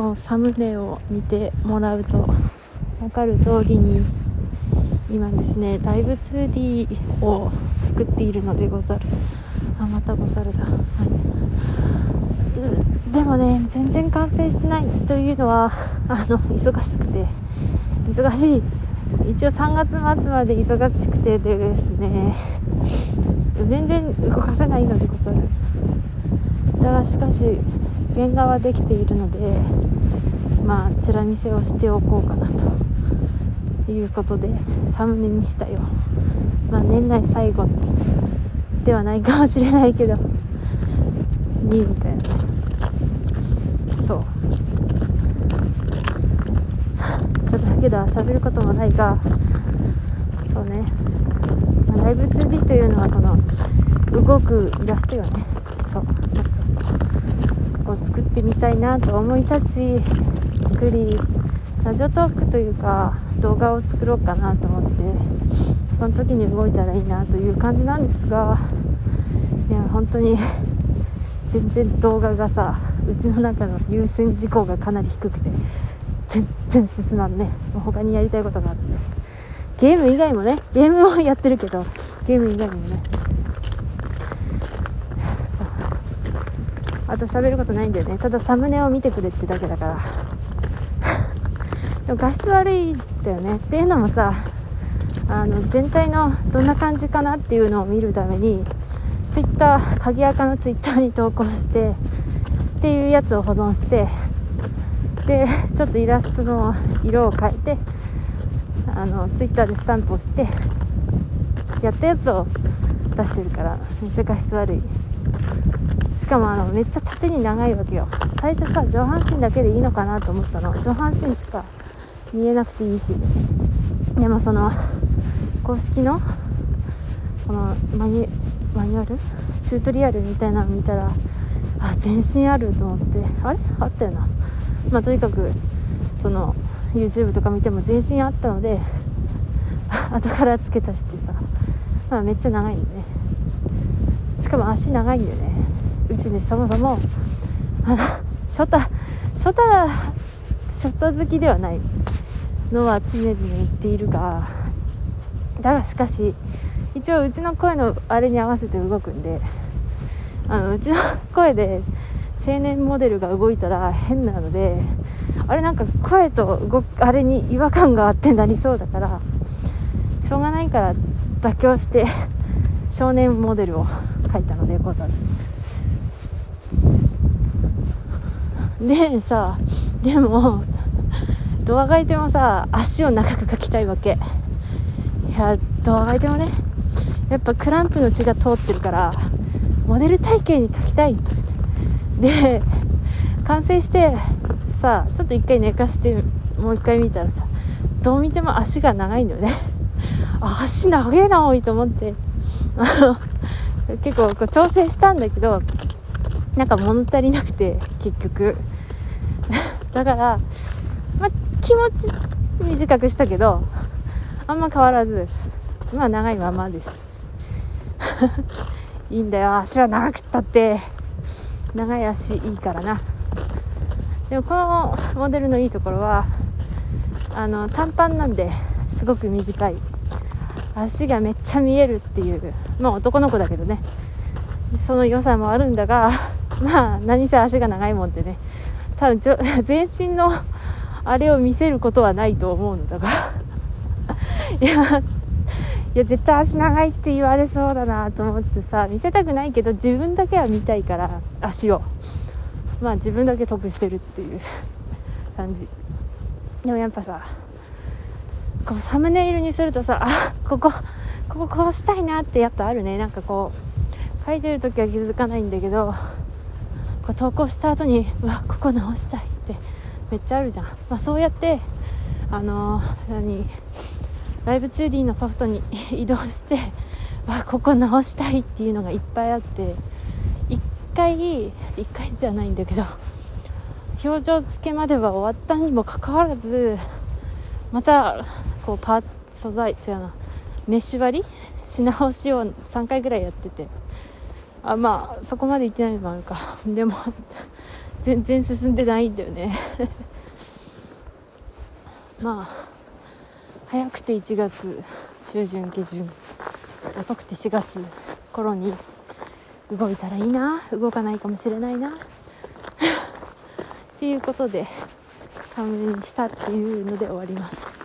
こうサムネを見てもらうと分かる通りに今ですねライブ 2D を作っているのでござる。あまたござるだ、はい、でもね全然完成してないというのはあの忙しくて。忙しい。一応3月末まで忙しくてでですね全然動かせないのでござる。だがしかし原画はできているのでまあチラ見せをしておこうかなということでサムネにしたよ。まあ年内最後ではないかもしれないけどにみたいな。そう。それだけでは喋ることもないがそうね、まあ、ライブ 2D というのはその動くイラストよね。そうそう。そうそう。を作ってみたいなと思い立ち作りラジオトークというか動画を作ろうかなと思ってその時に動いたらいいなという感じなんですがいや本当に全然動画がさうちの中の優先事項がかなり低くて全然進まんね。他にやりたいことがあって。ゲーム以外もねゲームをやってるけどゲーム以外にもねあと喋ることないんだよね。ただサムネを見てくれってだけだから。でも画質悪いんだよね。っていうのもさあの全体のどんな感じかなっていうのを見るためにツイッター鍵垢のツイッターに投稿してっていうやつを保存してでちょっとイラストの色を変えてあのツイッターでスタンプをしてやったやつを出してるからめっちゃ画質悪い。かもあのめっちゃ縦に長いわけよ。最初さ上半身だけでいいのかなと思ったの。上半身しか見えなくていいし。でもその公式のこのマニュアル？チュートリアルみたいなの見たらあ全身あると思って。あれ？あったよな。まあとにかくその YouTube とか見ても全身あったので 後からつけたしてさ、まあ、めっちゃ長いんでね。しかも足長いんでね。うちにそもそもあのショタショタショタ好きではないのは常々言っているがだがしかし一応うちの声のあれに合わせて動くんであのうちの声で青年モデルが動いたら変なのであれなんか声と動あれに違和感があってなりそうだからしょうがないから妥協して少年モデルを描いたのでござる。でさでもドアがいてもさ足を長く描きたいわけ。いやドアがいてもねやっぱクランプの血が通ってるからモデル体型に描きたい。で完成してさちょっと一回寝かしてもう一回見たらさどう見ても足が長いんだよね足長えなおいと思って。あ の結構こう調整したんだけどなんか物足りなくて結局。だから、ま、気持ち短くしたけどあんま変わらずまあ長いままです。いいんだよ。足は長くったって。長い足いいからな。でもこのモデルのいいところはあの短パンなんですごく短い。足がめっちゃ見えるっていうまあ男の子だけどね。その良さもあるんだがまあ何せ足が長いもんってね。多分ちょ 全身の あれを見せることはないと思うんだが。いやいや絶対足長いって言われそうだなと思ってさ見せたくないけど自分だけは見たいから足を。まあ自分だけ得してるっていう感じ。でもやっぱさこうサムネイルにするとさあこここここうしたいなってやっぱあるね。なんかこう書いてる時は気づかないんだけどこう投稿した後にうわここ直したいってめっちゃあるじゃん、まあ、そうやってあの、何ライブ 2D のソフトに移動して わここ直したいっていうのがいっぱいあって1回1回じゃないんだけど表情付けまでは終わったにもかかわらずまたこうパー素材違うなメッシュ張り？し直しを3回ぐらいやってて。あまあそこまで行ってないのもあるか。でも全然進んでないんだよね。まあ早くて1月中旬下旬遅くて4月頃に動いたらいいな。動かないかもしれないな。っていうことで勘弁したっていうので終わります。